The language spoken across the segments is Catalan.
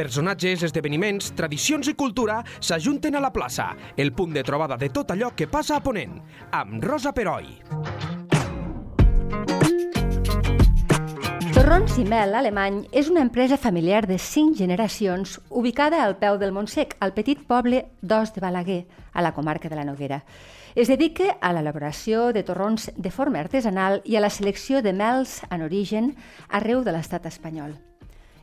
Personatges, esdeveniments, tradicions i cultura s'ajunten a la plaça, el punt de trobada de tot allò que passa a Ponent, amb Rosa Peroi. Torrons i Mel Alemany és una empresa familiar de cinc generacions ubicada al peu del Montsec, al petit poble d'Os de Balaguer, a la comarca de la Noguera. Es dedica a l'elaboració de torrons de forma artesanal i a la selecció de mels en origen arreu de l'estat espanyol.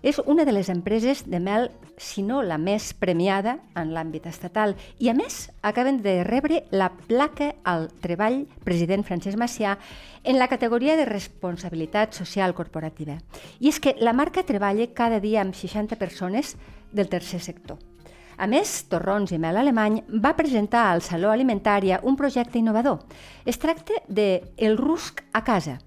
És una de les empreses de mel, si no la més premiada en l'àmbit estatal, i a més acaben de rebre la placa al treball president Francesc Macià en la categoria de responsabilitat social corporativa. I és que la marca treballa cada dia amb 60 persones del tercer sector. A més, Torrons i Mel Alemany va presentar al Saló Alimentària un projecte innovador. Es tracta de El Rusc a casa,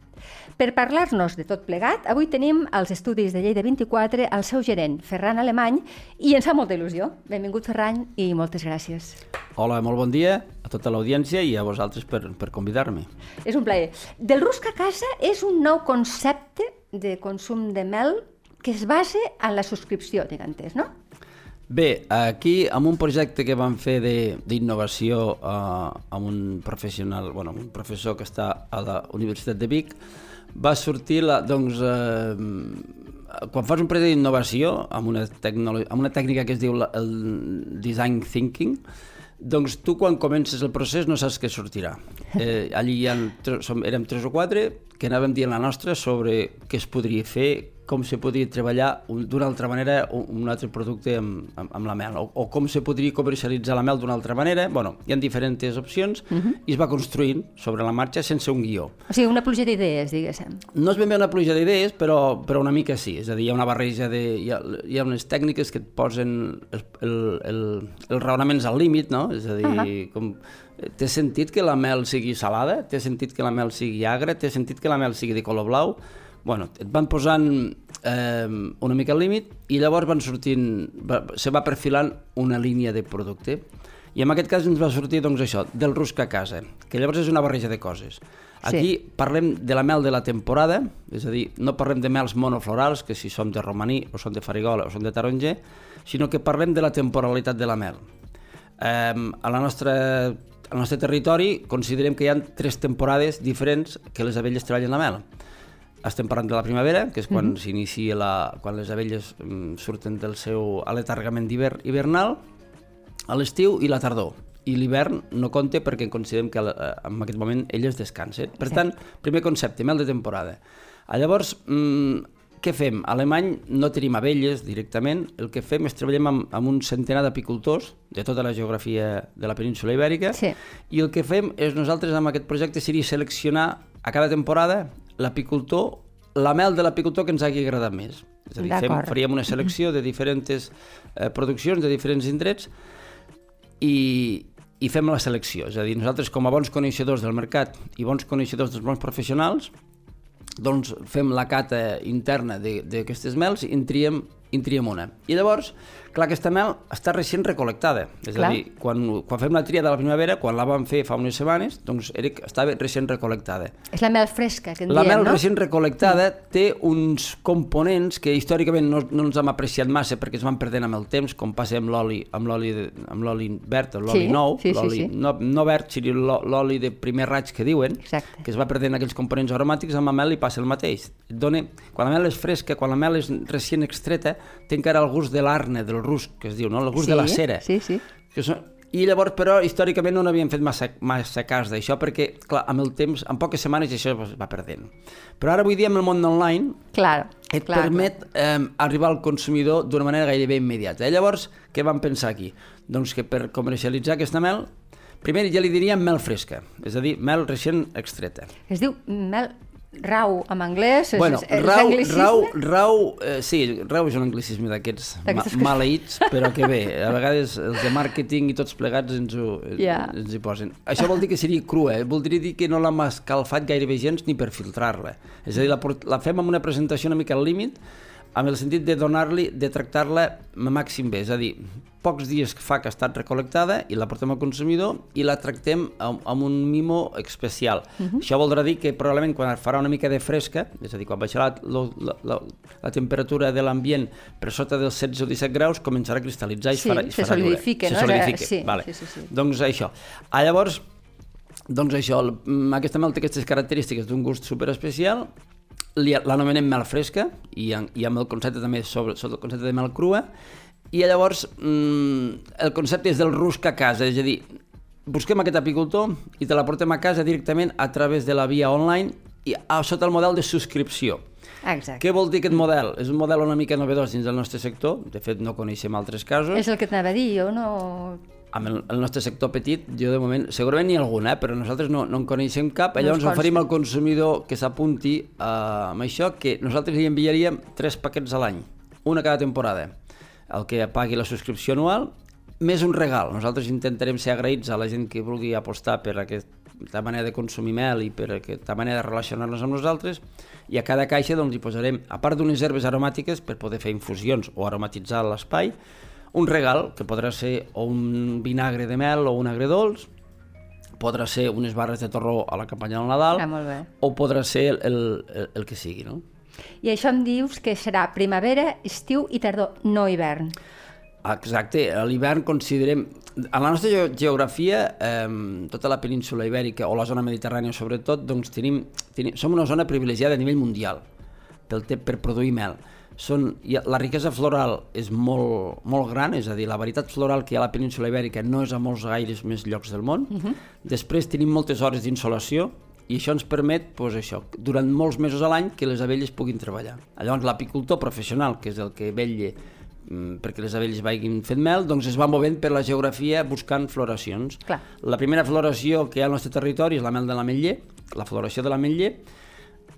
per parlar-nos de tot plegat, avui tenim als estudis de Lleida 24 el seu gerent, Ferran Alemany, i ens fa molta il·lusió. Benvingut, Ferran, i moltes gràcies. Hola, molt bon dia a tota l'audiència i a vosaltres per, per convidar-me. És un plaer. Del Rusc a casa és un nou concepte de consum de mel que es basa en la subscripció, tinc entès, no? Bé, aquí amb un projecte que vam fer d'innovació eh, amb un professional, bueno, un professor que està a la Universitat de Vic, va sortir la, doncs, eh, quan fas un projecte d'innovació amb, una amb una tècnica que es diu la, el design thinking, doncs tu quan comences el procés no saps què sortirà. Eh, allí hi ha, som, érem tres o quatre que anàvem dient la nostra sobre què es podria fer, com se podria treballar d'una altra manera un altre producte amb, amb, amb la mel, o, o com se podria comercialitzar la mel d'una altra manera. bueno, hi ha diferents opcions uh -huh. i es va construint sobre la marxa sense un guió. O sigui, una pluja d'idees, diguéssim. No és ben bé una pluja d'idees, però, però una mica sí. És a dir, hi ha una barreja de... Hi ha, hi ha unes tècniques que et posen el, el, el, els raonaments al límit, no? És a dir, uh -huh. com té sentit que la mel sigui salada? Té sentit que la mel sigui agra? Té sentit que la mel sigui de color blau? Bueno, et van posant eh, una mica al límit i llavors van sortint, va, se va perfilant una línia de producte. I en aquest cas ens va sortir doncs, això, del rusc a casa, que llavors és una barreja de coses. Aquí sí. parlem de la mel de la temporada, és a dir, no parlem de mels monoflorals, que si som de romaní, o són de farigola, o són de taronger, sinó que parlem de la temporalitat de la mel. Eh, a la nostra al nostre territori considerem que hi ha tres temporades diferents que les abelles treballen la mel estem parlant de la primavera, que és quan mm -hmm. s'inicia la, quan les abelles mm, surten del seu aletargament d'hivern hivernal, a l'estiu i la tardor. I l'hivern no compta perquè considerem que eh, en aquest moment elles descansen. Per tant, primer concepte, mel de temporada. A llavors, mm, què fem? A Alemany no tenim abelles directament, el que fem és treballem amb, amb un centenar d'apicultors de tota la geografia de la península ibèrica sí. i el que fem és nosaltres amb aquest projecte seria seleccionar a cada temporada l'apicultor, la mel de l'apicultor que ens hagi agradat més. És a dir, fem, faríem una selecció de diferents eh, produccions de diferents indrets i, i fem la selecció. És a dir, nosaltres com a bons coneixedors del mercat i bons coneixedors dels bons professionals doncs fem la cata interna d'aquestes mels i en triem, en triem una. I llavors Clar, aquesta mel està recient recolectada. És Clar. a dir, quan, quan fem la tria de la primavera, quan la vam fer fa unes setmanes, doncs era, estava recient recolectada. És la mel fresca, que en la diem, mel no? recient recolectada mm. té uns components que històricament no, no ens hem apreciat massa perquè es van perdent amb el temps, com passa amb l'oli amb l'oli verd o l'oli sí, nou, sí, sí, sí. No, no verd, sinó l'oli de primer raig que diuen, Exacte. que es va perdent aquells components aromàtics, amb la mel i passa el mateix. Et dona, quan la mel és fresca, quan la mel és recient extreta, té encara el gust de l'arne, del rusc, que es diu, no? el gust sí, de la cera. Sí, sí. Que són... I llavors, però, històricament no n'havíem fet massa, massa cas d'això, perquè, clar, amb el temps, en poques setmanes això es va perdent. Però ara, avui dia, amb el món online, clar, et clar, permet eh, arribar al consumidor d'una manera gairebé immediata. I llavors, què vam pensar aquí? Doncs que per comercialitzar aquesta mel, primer ja li diríem mel fresca, és a dir, mel recent extreta. Es diu mel Rau, en anglès, bueno, és, és rau, anglicisme? Rau, rau eh, sí, rau és un anglicisme d'aquests ma maleïts, però que bé, a vegades els de màrqueting i tots plegats ens, ho, yeah. ens hi posen. Això vol dir que seria crua, eh? voldria dir que no l'hem escalfat gairebé gens ni per filtrar-la. És a dir, la, la fem amb una presentació una mica al límit, amb el sentit de donar-li, de tractar-la màxim bé, és a dir, pocs dies que fa que ha estat recolectada i la portem al consumidor i la tractem amb, amb un mimo especial. Uh -huh. Això voldrà dir que probablement quan farà una mica de fresca, és a dir, quan baixarà la, la, la, la temperatura de l'ambient per sota dels 16 o 17 graus, començarà a cristal·litzar i sí, es farà, se solidifica, se no? solidifica. Sí, vale. sí, sí, sí. Doncs això. Ah, llavors, doncs això, el- aquesta mel té aquestes característiques d'un gust super especial, li- l'anomenem mel fresca i, i amb el concepte també sobre, sobre el concepte de mel crua i llavors mm, el concepte és del rusc a casa, és a dir, busquem aquest apicultor i te la portem a casa directament a través de la via online i a, sota el model de subscripció. Exacte. Què vol dir aquest model? És un model una mica novedós dins del nostre sector, de fet no coneixem altres casos. És el que t'anava a dir, jo no... Amb el, el nostre sector petit, jo de moment, segurament n'hi ha algun, eh? però nosaltres no, no en coneixem cap, No llavors ens oferim al consumidor que s'apunti uh, amb això, que nosaltres li enviaríem tres paquets a l'any, una cada temporada, el que pagui la subscripció anual, més un regal. Nosaltres intentarem ser agraïts a la gent que vulgui apostar per aquesta manera de consumir mel i per aquesta manera de relacionar-nos amb nosaltres, i a cada caixa doncs, hi posarem, a part d'unes herbes aromàtiques per poder fer infusions o aromatitzar l'espai, un regal, que podrà ser o un vinagre de mel o un agredolç, podrà ser unes barres de torró a la campanya del Nadal, Ah, molt bé. o podrà ser el, el, el, el que sigui, no? I això em dius que serà primavera, estiu i tardor, no hivern. Exacte, a l'hivern considerem... A la nostra ge- geografia, eh, tota la península ibèrica o la zona mediterrània sobretot, doncs tenim, tenim, som una zona privilegiada a nivell mundial pel per produir mel. Són, la riquesa floral és molt, molt gran, és a dir, la varietat floral que hi ha a la península ibèrica no és a molts gaires més llocs del món. Uh -huh. Després tenim moltes hores d'insolació i això ens permet, doncs això, durant molts mesos a l'any que les abelles puguin treballar. Llavors l'apicultor professional, que és el que vetlla mm, perquè les abelles vagin fent mel, doncs es va movent per la geografia buscant floracions. Clar. La primera floració que hi ha al nostre territori és la mel de l'ametller, la floració de l'ametller,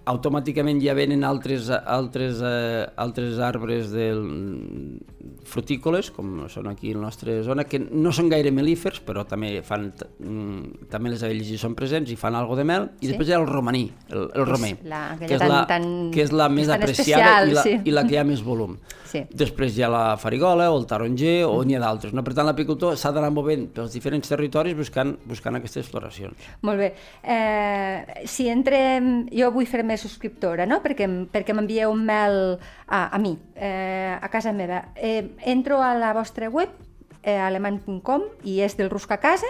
automàticament ja venen altres, altres, eh, altres arbres del, frutícoles, com són aquí a la nostra zona, que no són gaire melífers, però també fan mm, també les abelles hi són presents i fan algo de mel, i Sí. després hi ha el romaní, el, el romer, la- que, és tan- la, tan- que és la més apreciada especial, i, la, sí. i la que hi ha més volum. Sí. Després hi ha la farigola o el taronger o n'hi ha d'altres. No? Per tant, l'apicultor s'ha d'anar movent pels diferents territoris buscant, buscant aquestes floracions. Molt bé. Eh, si entrem... Jo vull fer-me subscriptora, no? Perquè, perquè m'envieu un mail a, a mi, eh, a casa meva. Eh, entro a la vostra web, eh, alemany.com, i és del Rusca Casa,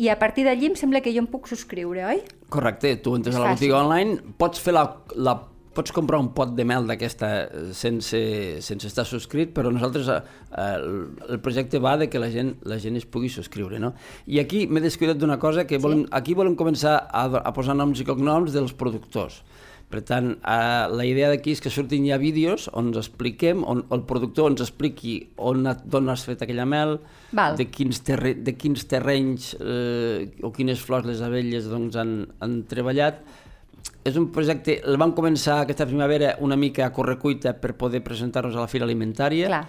i a partir d'allí em sembla que jo em puc subscriure, oi? Correcte, tu entres a la botiga online, pots fer la, la pots comprar un pot de mel d'aquesta eh, sense, sense estar subscrit, però nosaltres eh, el, el projecte va de que la gent, la gent es pugui subscriure, no? I aquí m'he descuidat d'una cosa, que volem, aquí volem començar a, a posar noms i cognoms dels productors. Per tant, eh, la idea d'aquí és que surtin ja vídeos on ens expliquem, on el productor ens expliqui on, ha- d'on has fet aquella mel, Val. de quins, terre, de quins terrenys eh, o quines flors les abelles doncs, han, han treballat. És un projecte, el vam començar aquesta primavera una mica a correcuita per poder presentar-nos a la Fira Alimentària. Clar.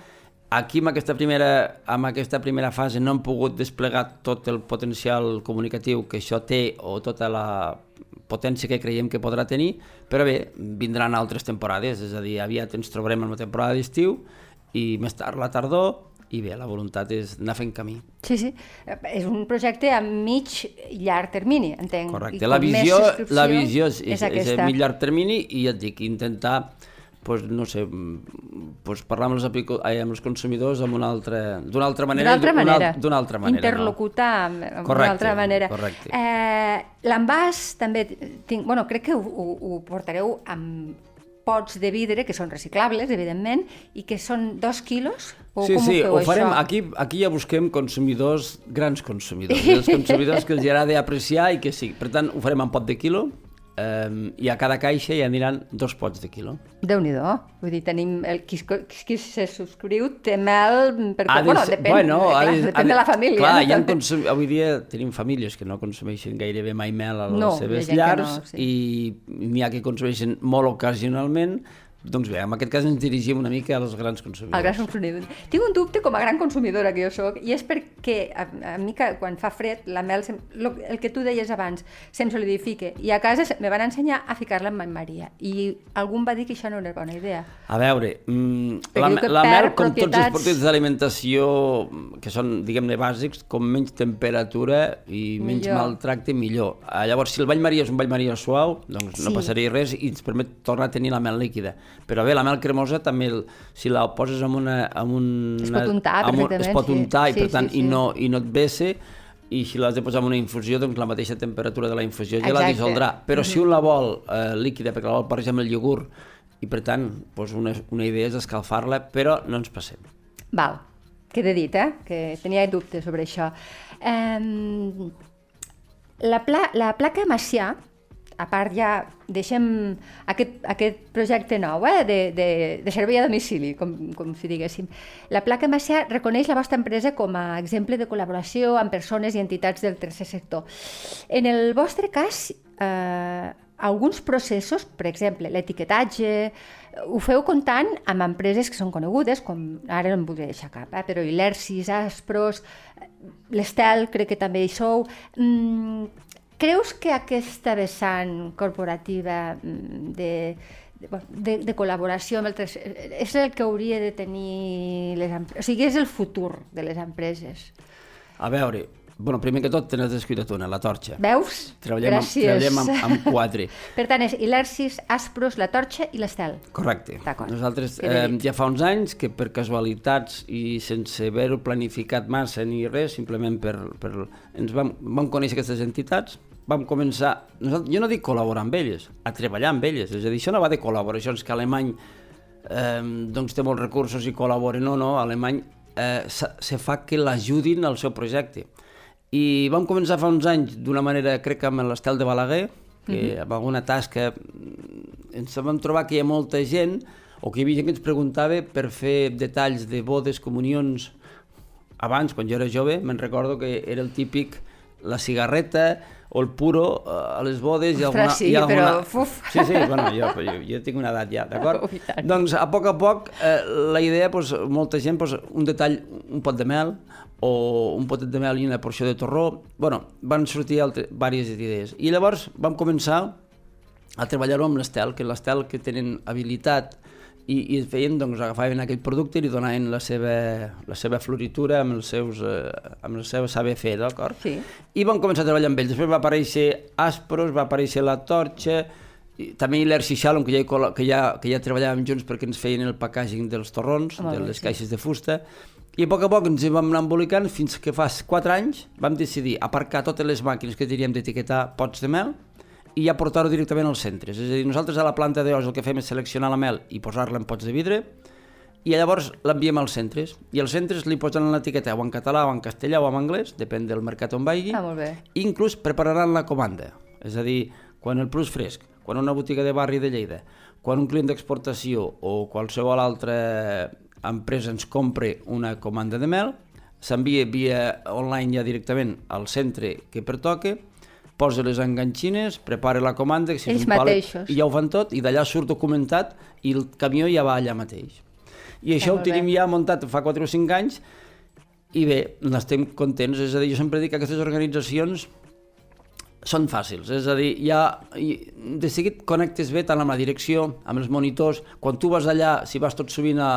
Aquí, amb aquesta, primera, amb aquesta primera fase, no hem pogut desplegar tot el potencial comunicatiu que això té o tota la potència que creiem que podrà tenir, però bé, vindran altres temporades, és a dir, aviat ens trobarem en una temporada d'estiu i més tard la tardor, i bé, la voluntat és anar fent camí. Sí, sí. És un projecte a mig i llarg termini, entenc. Correcte. I La visió, la visió és, és, és a mig llarg termini i ja et dic, intentar pues, no sé, mm, pues, parlar amb els, apico, ai, amb els consumidors amb una altra, d'una altra manera. D'una altra d'una- manera. D'una altra manera. Interlocutar amb, amb Correcte, una altra manera. correcte. Eh, L'envàs també tinc... Bueno, crec que ho, ho, ho portareu amb pots de vidre, que són reciclables, evidentment, i que són dos quilos? O sí, com sí, ho feu, ho farem. això? Aquí, aquí ja busquem consumidors, grans consumidors, els consumidors que els agrada apreciar i que sí. Per tant, ho farem en pot de quilo eh, i a cada caixa hi aniran dos pots de quilo. Déu-n'hi-do. Vull dir, tenim... El, qui, qui se subscriu té mel... Per, Ha de bueno, depèn, bueno, clar, de- depèn ha de la família. Clar, no? També. consum... avui dia tenim famílies que no consumeixen gairebé mai mel a les No, seves llars no, sí. i n'hi ha que consumeixen molt ocasionalment, Doncs bé, en aquest cas ens dirigim una mica als grans consumidors. Al gran consumidor. Tinc un dubte com a gran consumidora que jo sóc, i és perquè a, a mi que, quan fa fred la mel, sem, lo, el que tu deies abans, se'm solidifique. I a casa me van ensenyar a ficar-la en Maria. I algú em va dir que això no era bona idea. A veure, mm, la, la mel, com tots els propietats- productes d'alimentació que són, diguem-ne, bàsics, com menys temperatura i menys Millor. maltracte, millor. Ah, llavors, si el bany maria és un bany maria suau, doncs no Sí. passaria res i ens permet tornar a tenir la mel líquida. Però bé, la mel cremosa també, el, si la poses amb una... Amb una Es pot untar amb un, Es perfectament, pot sí. untar i, Sí, per tant, sí, i, sí. no, i no et vesse, i si l'has de posar en una infusió, doncs la mateixa temperatura de la infusió ja la Exacte. dissoldrà. Però si un la vol eh, líquida, perquè la vol barrejar amb el iogurt, i per tant, doncs una, una idea és escalfar-la, però no ens passem. Val, queda dit, eh? Que tenia dubtes sobre això. Um, la, pla, la placa Macià, a part ja deixem aquest, aquest projecte nou eh, de, de, de servei a domicili, com, com si diguéssim. La placa Macià reconeix la vostra empresa com a exemple de col·laboració amb persones i entitats del tercer sector. En el vostre cas, eh, alguns processos, per exemple, l'etiquetatge, ho feu comptant amb empreses que són conegudes, com ara no em vull deixar cap, eh, però Ilersis, Aspros, l'Estel, crec que també hi sou. Mm, creus que aquesta vessant corporativa mm, de, de, de, col·laboració amb el tercer, és el que hauria de tenir les empreses? O sigui, és el futur de les empreses. A veure, bueno, primer que tot tens descuidat una, la torxa. Veus? Treballem, amb, Gràcies. treballem amb, amb quatre. Per tant, és Ilersis, Aspros, La Torxa i l'Estel. Correcte. Nosaltres eh, ja fa uns anys que per casualitats i sense haver-ho planificat massa ni res, simplement per, per ens vam, vam conèixer aquestes entitats, vam començar, nosaltres, jo no dic col·laborar amb elles, a treballar amb elles, és a dir, això no va de col·laboracions que Alemany eh, doncs té molts recursos i col·labora, no, no, Alemany eh, se, se fa que l'ajudin al seu projecte. I vam començar fa uns anys d'una manera, crec que amb l'Estel de Balaguer, que uh -huh. amb alguna tasca mm, ens vam trobar que hi ha molta gent, o que hi havia gent que ens preguntava per fer detalls de bodes, comunions, abans, quan jo era jove, me'n recordo que era el típic la cigarreta o el puro eh, a les bodes i Ostres, alguna... sí, i alguna... però. Sí, sí, bueno, jo, jo, jo tinc una edat ja, d'acord? Oh, i. Doncs a poc a poc eh, la idea, doncs, molta gent, doncs, un detall, un pot de mel o un potet de mel i una porció de torró, bueno, van sortir altres, diverses idees. I llavors vam començar a treballar-ho amb l'Estel, que l'Estel que tenen habilitat i, i feien, doncs, agafaven aquell producte i li donaven la seva, la seva floritura amb els seus, eh, amb el seu saber fer, d'acord? Sí. I vam començar a treballar amb ells. Després va aparèixer Aspros, va aparèixer La Torxa, i també l'Erci Shalom, que ja, hi que, ja, que ja treballàvem junts perquè ens feien el packaging dels torrons, Molt de les sí. caixes de fusta, i a poc a poc ens hi vam anar embolicant fins que fa 4 anys vam decidir aparcar totes les màquines que teníem d'etiquetar pots de mel i ja portar-ho directament als centres. És a dir, nosaltres a la planta d'os el que fem és seleccionar la mel i posar-la en pots de vidre i llavors l'enviem als centres. I els centres li posen l'etiqueta o en català o en castellà o en anglès, depèn del mercat on vagi, Ah, molt bé. i inclús prepararan la comanda. És a dir, quan el plus fresc, quan una botiga de barri de Lleida, quan un client d'exportació o qualsevol altra empresa ens compre una comanda de mel, s'envia via online ja directament al centre que pertoque, posa les enganxines, prepara la comanda, si és Ells palet, mateixos. i ja ho fan tot, i d'allà surt documentat i el camió ja va allà mateix. I això ho tenim ja muntat fa 4 o 5 anys i bé, n'estem contents. És a dir, jo sempre dic que aquestes organitzacions són fàcils, és a dir, ja de seguit connectes bé tant amb la direcció, amb els monitors, quan tu vas allà, si vas tot sovint a,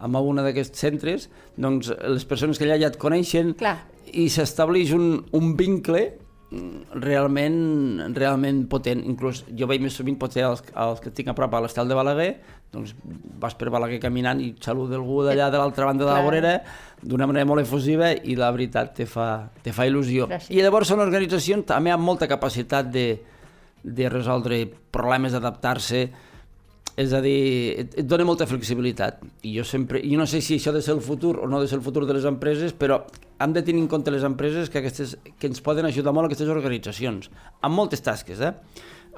a un d'aquests centres, doncs les persones que allà ja et coneixen Clar. i s'estableix un, un vincle realment, realment potent. Inclús jo veig més sovint potser els, els que tinc a prop a l'estel de Balaguer, doncs vas per Balaguer caminant i saluda algú d'allà de l'altra banda de la vorera d'una manera molt efusiva i la veritat te fa, te fa il·lusió. Gràcies. I llavors són organitzacions també amb molta capacitat de, de resoldre problemes, d'adaptar-se, és a dir, et, et dona molta flexibilitat. I jo sempre, jo no sé si això ha de ser el futur o no ha de ser el futur de les empreses, però hem de tenir en compte les empreses que, aquestes, que ens poden ajudar molt aquestes organitzacions, amb moltes tasques, eh?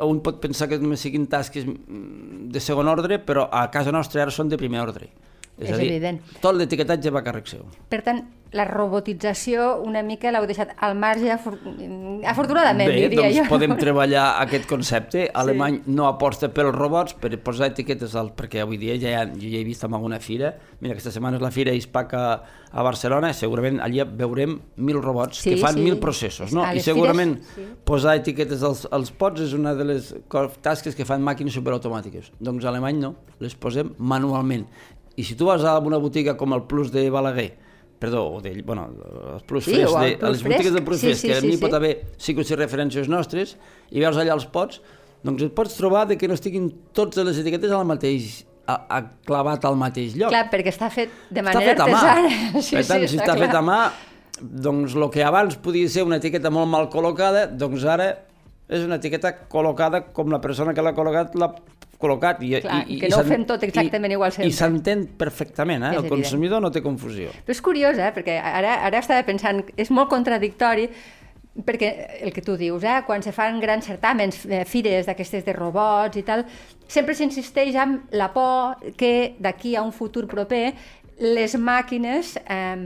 Un pot pensar que només siguin tasques mm, de segon ordre, però a casa nostra ara són de primer ordre. És a dir, evident. tot l'etiquetatge va a càrrec seu. Per tant, la robotització una mica l'heu deixat al marge, afor afortunadament, Bé, diria doncs jo. podem treballar aquest concepte. Alemany no aposta pels robots per posar etiquetes, al, perquè avui dia ja, ha, jo ja he vist en alguna fira, mira, aquesta setmana és la fira ISPAC a, a Barcelona, segurament allà veurem mil robots Sí, que fan sí. mil processos, no? I segurament fires, sí. posar etiquetes als, als pots és una de les tasques que fan màquines superautomàtiques. Doncs a Alemany no, les posem manualment. I si tu vas a una botiga com el Plus de Balaguer, perdó, o de, bueno, els Plus Sí, Fresc, o el de, Plus les botigues del Plus Sí, Fresc, sí, que a sí, mi sí. pot haver sí ser referències nostres, i veus allà els pots, doncs et pots trobar de que no estiguin totes les etiquetes al mateix, a, a clavat al mateix lloc. Clar, perquè està fet de està manera fet a mà. artesana. Sí, per tant, sí, si està clar. fet a mà, doncs el que abans podia ser una etiqueta molt mal col·locada, doncs ara és una etiqueta col·locada com la persona que l'ha col·locat l'ha col·locat. I, Clar, i, que i no ho fem tot exactament i, igual sempre. I s'entén perfectament, eh? És el evident. consumidor no té confusió. Però és curiós, eh? perquè ara, ara estava pensant, és molt contradictori, perquè el que tu dius, eh? quan se fan grans certàmens, eh, fires d'aquestes de robots i tal, sempre s'insisteix en la por que d'aquí a un futur proper les màquines eh,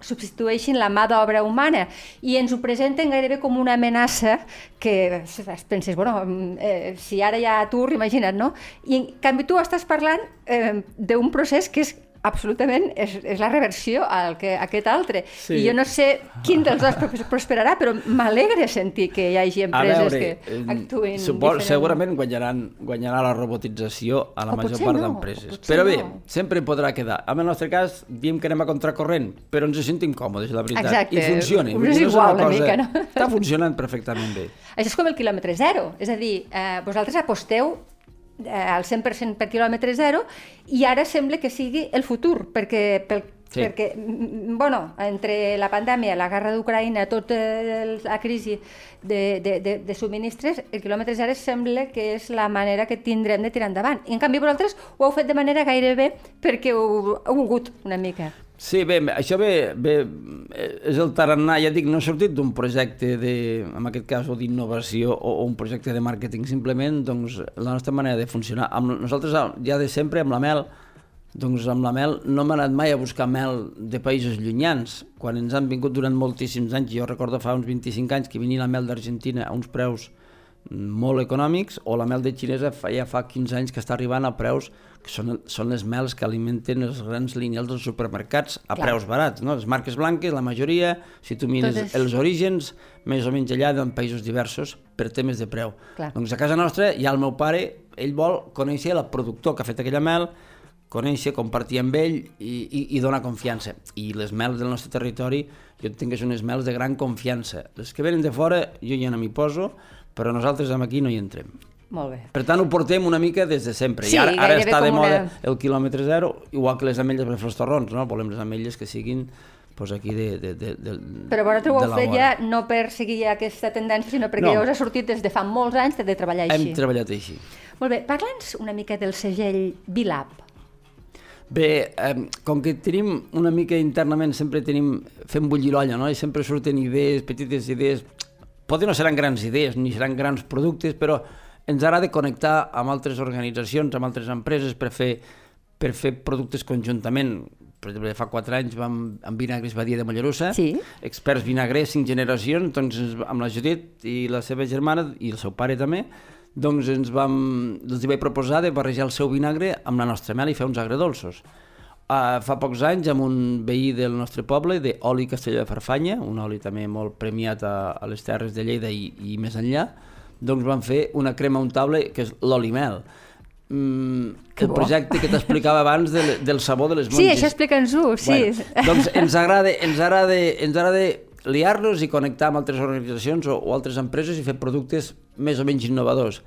substitueixin la mà d'obra humana i ens ho presenten gairebé com una amenaça que es penses, bueno, eh, si ara hi ha atur, imagina't, no? I en canvi tu estàs parlant eh, d'un procés que és absolutament és, és la reversió al que aquest altre. Sí. I jo no sé quin dels dos pros- prosperarà, però m'alegra sentir que hi hagi empreses que eh, actuïn supos, diferent. segurament guanyaran, guanyarà la robotització a la O major part no, d'empreses. Però bé, no. sempre podrà quedar. En el nostre cas, diem que anem a contracorrent, però ens sentim còmodes, la veritat. Exacte. I funciona. Us és dir, no igual una una mica, no? Està funcionant perfectament bé. Això és com el quilòmetre zero, és a dir, eh, vosaltres aposteu eh, al 100% per quilòmetre zero i ara sembla que sigui el futur, perquè, pel, Sí. perquè mm, bueno, entre la pandèmia, la guerra d'Ucraïna, tota la crisi de, de, de, de subministres, el quilòmetre zero sembla que és la manera que tindrem de tirar endavant. I en canvi vosaltres ho heu fet de manera gairebé perquè ho heu volgut una mica. Sí, bé, això ve, ve, és el tarannà, ja dic, no ha sortit d'un projecte de, en aquest cas, o d'innovació o, o un projecte de màrqueting, simplement, doncs, la nostra manera de funcionar. Amb nosaltres, ja de sempre, amb la mel, doncs amb la mel no hem anat mai a buscar mel de països llunyans. Quan ens han vingut durant moltíssims anys, jo recordo fa uns 25 anys que venia la mel d'Argentina a uns preus molt econòmics, o la mel de xinesa fa, ja fa 15 anys que està arribant a preus que són, són les mels que alimenten els grans lineals dels supermercats a Clar. preus barats. No? Les marques blanques, la majoria, si tu mires Totes. els orígens, més o menys allà en països diversos per temes de preu. Clar. Doncs a casa nostra hi ha el meu pare, ell vol conèixer el productor que ha fet aquella mel, conèixer, compartir amb ell i, i, i donar confiança. I les mels del nostre territori jo entenc que són unes mels de gran confiança. Les que venen de fora jo ja no m'hi poso, però nosaltres amb aquí no hi entrem. Molt bé. Per tant, ho portem una mica des de sempre. Sí, I ara, ara està de moda una- el quilòmetre zero, igual que les ametlles per fer els torrons, no? Volem les ametlles que siguin pues, aquí de, de, de, de, Però vosaltres ho heu fet ja no per seguir aquesta tendència, sinó perquè No. ja us ha sortit des de fa molts anys de treballar així. Hem treballat així. Molt bé, parla'ns una mica del segell Bilab. Bé, eh, com que tenim una mica internament, sempre tenim, fem bullir l'olla, no? I sempre surten idees, petites idees, poden no seran grans idees, ni seran grans productes, però ens agrada connectar amb altres organitzacions, amb altres empreses per fer, per fer productes conjuntament. Per exemple, fa quatre anys vam amb Vinagres Badia de Mollerussa, Sí. experts vinagrers, cinc generacions, doncs amb la Judit i la seva germana i el seu pare també, doncs ens vam, els hi vaig proposar de barrejar el seu vinagre amb la nostra mel i fer uns agredolços. Uh, fa pocs anys, amb un veí del nostre poble, de oli Castelló de Farfanya, un oli també molt premiat a, a les terres de Lleida i, i més enllà, doncs vam fer una crema untable que és l'oli mel. Mm, Que el bo. projecte que t'explicava abans del, del sabor de les Sí, monges. això explica'ns-ho, sí. Bueno, doncs ens agrada, ens agrada, ens agrada liar-nos i connectar amb altres organitzacions o, o altres empreses i fer productes més o menys innovadors.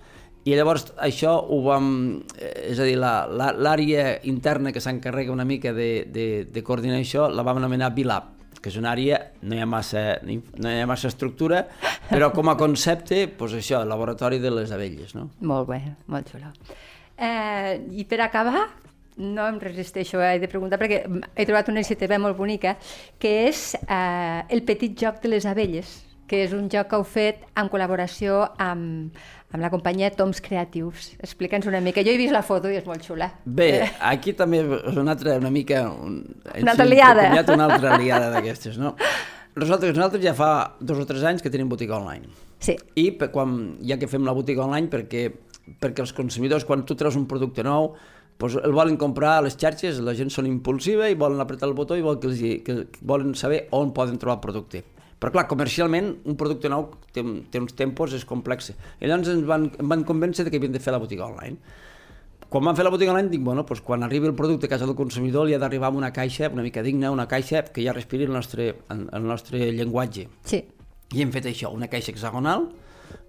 I llavors això ho vam... eh, És a dir, l'àrea interna que s'encarrega una mica de, de, de coordinar això la vam anomenar Bilab, que és una àrea, no hi ha massa, no hi ha massa estructura, però com a concepte, doncs això, el laboratori de les abelles, no? Molt bé, molt xulo. Eh, I per acabar, no em resisteixo eh, de preguntar, perquè he trobat una iniciativa molt bonica, que és eh, el petit joc de les abelles. Que és un joc que heu fet en col·laboració amb, amb la companyia Toms Creatius. Explica'ns una mica. Jo he vist la foto i és molt xula. Bé, aquí també és una altra, una mica... Un, una altra liada. Una altra liada d'aquestes, no? Nosaltres, nosaltres ja fa dos o tres anys que tenim botiga online. Sí. I quan, ja que fem la botiga online, perquè, perquè els consumidors, quan tu treus un producte nou, doncs el volen comprar a les xarxes, la gent són impulsiva i volen apretar el botó i volen, que, els, que volen saber on poden trobar el producte. Però clar, comercialment un producte nou té, té uns tempos, és complex. I llavors ens van, em van convèncer que havíem de fer la botiga online. Quan vam fer la botiga online, dic, bueno, doncs quan arribi el producte a casa del consumidor li ha d'arribar amb una caixa una mica digna, una caixa que ja respiri el nostre, el nostre llenguatge. Sí. I hem fet això, una caixa hexagonal,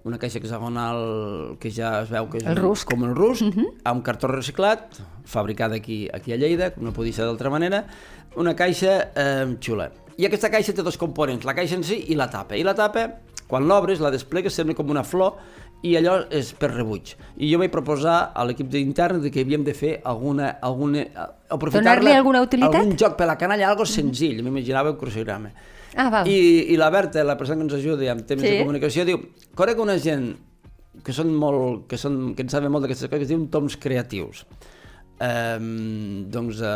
una caixa hexagonal que ja es veu que és el rusc. com el rusc, uh mhm. -huh. amb cartó reciclat, fabricada aquí, aquí a Lleida, no podia ser d'altra manera, una caixa eh, xula. I aquesta caixa té dos components, la caixa en si i la tapa. I la tapa, quan l'obres, la desplegues, sembla com una flor i allò és per rebuig. I jo vaig proposar a l'equip d'intern que havíem de fer alguna... alguna Donar-li alguna utilitat? Algun joc per la canalla, algo senzill, m'imaginava un crucigrama. Ah, val. I, I la Berta, la persona que ens ajuda en temes sí. de comunicació, diu, conec una gent que són molt, que, són, que en saben molt d'aquestes coses, que es diuen toms creatius. Um, doncs a,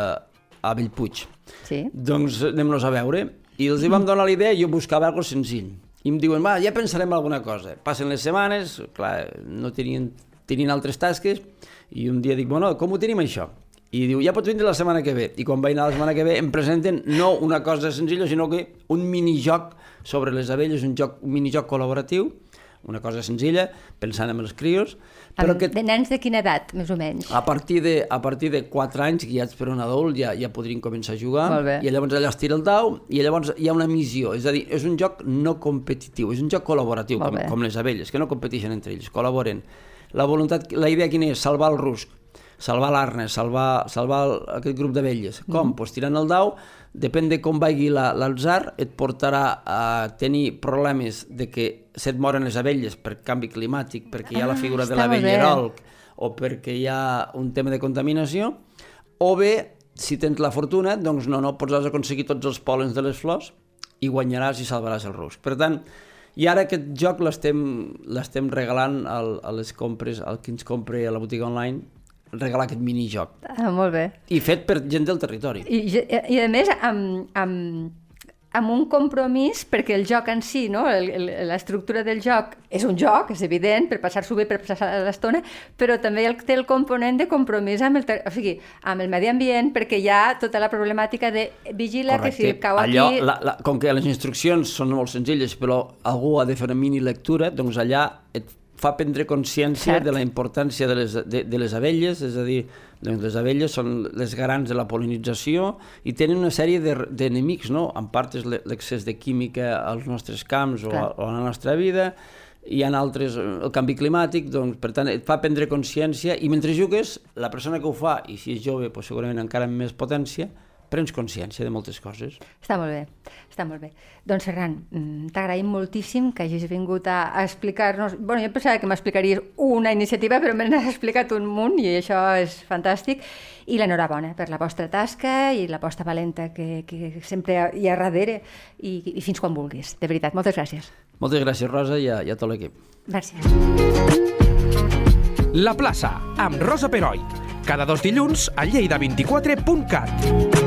a Bellpuig. Sí. Doncs anem-nos a veure. I els hi vam donar la idea i jo buscava alguna senzill i em diuen, va, ja pensarem en alguna cosa. Passen les setmanes, clar, no tenien, tenien altres tasques, i un dia dic, bueno, com ho tenim això? I diu, ja pots vindre la setmana que ve. I quan vaig anar la setmana que ve em presenten no una cosa senzilla, sinó que un minijoc sobre les abelles, un, joc, un minijoc col·laboratiu, una cosa senzilla, pensant en els crios, però que... De nens de quina edat, més o menys? A partir de, a partir de 4 anys, guiats per un adult, ja, ja podrien començar a jugar, i llavors allà es tira el dau, i llavors hi ha una missió, és a dir, és un joc no competitiu, és un joc col·laboratiu, com, com les abelles, que no competeixen entre ells, col·laboren. La voluntat, la idea quina és? Salvar el rusc, salvar l'arne, salvar, salvar aquest grup d'abelles. Com? Mm -hmm. pues tirant el dau, depèn de com vagi l'alzar, et portarà a tenir problemes de que se't moren les abelles per canvi climàtic, perquè hi ha la ah, figura de l'abellerol o perquè hi ha un tema de contaminació, o bé, si tens la fortuna, doncs no, no, podràs aconseguir tots els pòlens de les flors i guanyaràs i salvaràs el rusc. Per tant, i ara aquest joc l'estem regalant al, a les compres, al qui ens compre a la botiga online, regalar aquest minijoc. Ah, molt bé. I fet per gent del territori. I, i a més, amb, amb amb un compromís, perquè el joc en si, no? l'estructura del joc és un joc, és evident, per passar-s'ho bé, per passar l'estona, però també el, té el component de compromís amb el, o sigui, amb el medi ambient, perquè hi ha tota la problemàtica de vigila Correcte. que si cau allò, aquí... La, la, com que les instruccions són molt senzilles, però algú ha de fer una mini lectura, doncs allà et fa prendre consciència Cert. de la importància de les, de, de les abelles, és a dir, doncs les abelles són les garants de la polinització i tenen una sèrie d'enemics, de, no? En part és l'excés de química als nostres camps o a, o a la nostra vida, hi ha altres, el canvi climàtic, doncs, per tant, et fa prendre consciència i mentre jugues, la persona que ho fa, i si és jove, doncs, segurament encara amb més potència, prens consciència de moltes coses. Està molt bé, està molt bé. Doncs Ferran, mm, t'agraïm moltíssim que hagis vingut a, a explicar-nos... bueno, jo pensava que m'explicaries una iniciativa, però me n'has explicat un munt i això és fantàstic. I l'enhorabona per la vostra tasca i la posta valenta que, que sempre hi ha darrere i, i fins quan vulguis. De veritat, moltes gràcies. Moltes gràcies, Rosa, i a, i a tot l'equip. Gràcies. La plaça, amb Rosa Peroi. Cada dos dilluns a lleida24.cat.